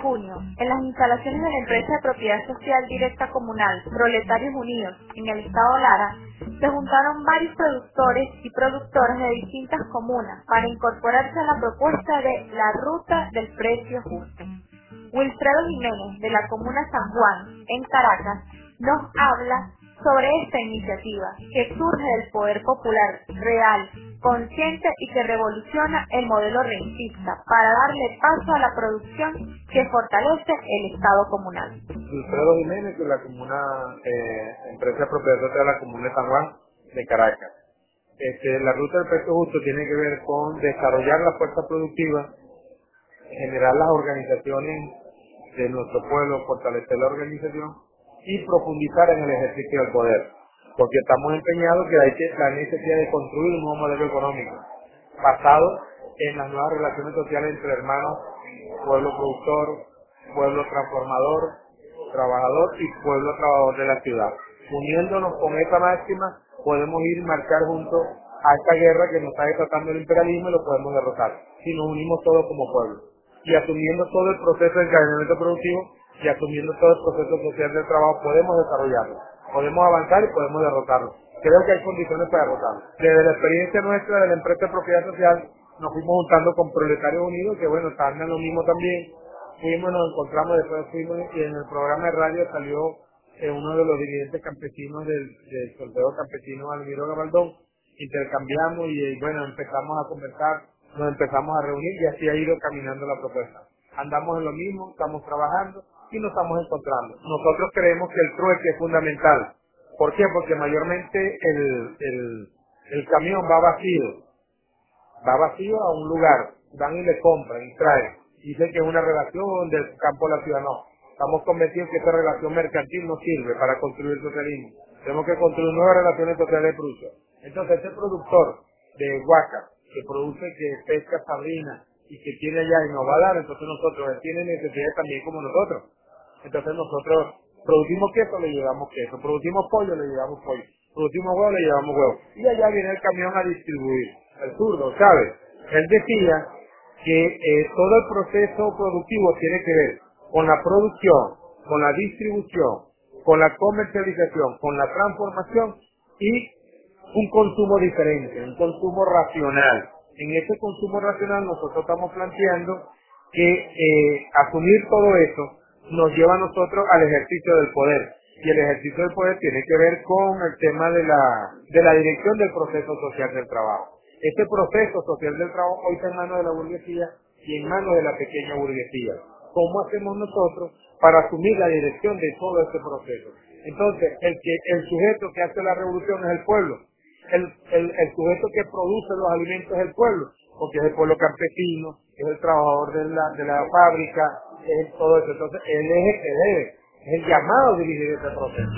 16 de junio, en las instalaciones de la empresa de propiedad social directa comunal Proletarios Unidos, en el estado Lara, se juntaron varios productores y productoras de distintas comunas para incorporarse a la propuesta de la ruta del precio justo. Wilfredo Jiménez, de la comuna San Juan, en Caracas, nos habla sobre esta iniciativa que surge del poder popular real, consciente y que revoluciona el modelo rentista para darle paso a la producción que fortalece el Estado comunal. Wilfredo Jiménez de la comuna, eh, empresa propiedad de la comuna de de Caracas. Este, la ruta del precio justo tiene que ver con desarrollar la fuerza productiva, generar las organizaciones de nuestro pueblo, fortalecer la organización y profundizar en el ejercicio del poder. Porque estamos empeñados que hay la necesidad de construir un nuevo modelo económico basado en las nuevas relaciones sociales entre hermanos, pueblo productor, pueblo transformador, trabajador y pueblo trabajador de la ciudad. Uniéndonos con esa máxima podemos ir marcar juntos a esta guerra que nos está desatando el imperialismo y lo podemos derrotar si nos unimos todos como pueblo y asumiendo todo el proceso de encadenamiento productivo y asumiendo todo el proceso social del trabajo podemos desarrollarlo, podemos avanzar y podemos derrotarlo. Creo que hay condiciones para derrotarlo. Desde la experiencia nuestra de la empresa de propiedad social nos fuimos juntando con Proletarios Unidos, que bueno, estaban en lo mismo también. Fuimos, nos encontramos, después fuimos y en el programa de radio salió eh, uno de los dirigentes campesinos del, del sorteo campesino Almiro Gabaldón. Intercambiamos y eh, bueno, empezamos a conversar, nos empezamos a reunir y así ha ido caminando la propuesta. Andamos en lo mismo, estamos trabajando y nos estamos encontrando. Nosotros creemos que el trueque es fundamental. ¿Por qué? Porque mayormente el, el, camión va vacío. Va vacío a un lugar. Van y le compran y traen. Dicen que es una relación del campo a la ciudad. No. Estamos convencidos que esta relación mercantil no sirve para construir socialismo. Tenemos que construir nuevas relaciones sociales de producción. Entonces, este productor de Huaca, que produce, que pesca sardina y que tiene allá y nos va a dar, entonces nosotros, él tiene necesidades también como nosotros. Entonces nosotros producimos queso, le llevamos queso, producimos pollo, le llevamos pollo, producimos huevo, le llevamos huevo. Y allá viene el camión a distribuir, el zurdo, ¿sabe? Él decía que eh, todo el proceso productivo tiene que ver con la producción, con la distribución, con la comercialización, con la transformación y un consumo diferente, un consumo racional. En ese consumo racional nosotros estamos planteando que eh, asumir todo eso nos lleva a nosotros al ejercicio del poder. Y el ejercicio del poder tiene que ver con el tema de la, de la dirección del proceso social del trabajo. Este proceso social del trabajo hoy está en manos de la burguesía y en manos de la pequeña burguesía. ¿Cómo hacemos nosotros para asumir la dirección de todo este proceso? Entonces, el, que, el sujeto que hace la revolución es el pueblo. El, el, el sujeto que produce los alimentos es el pueblo, porque es el pueblo campesino, es el trabajador de la, de la fábrica, es todo eso. Entonces, él es el que debe, es el llamado a dirigir ese proceso.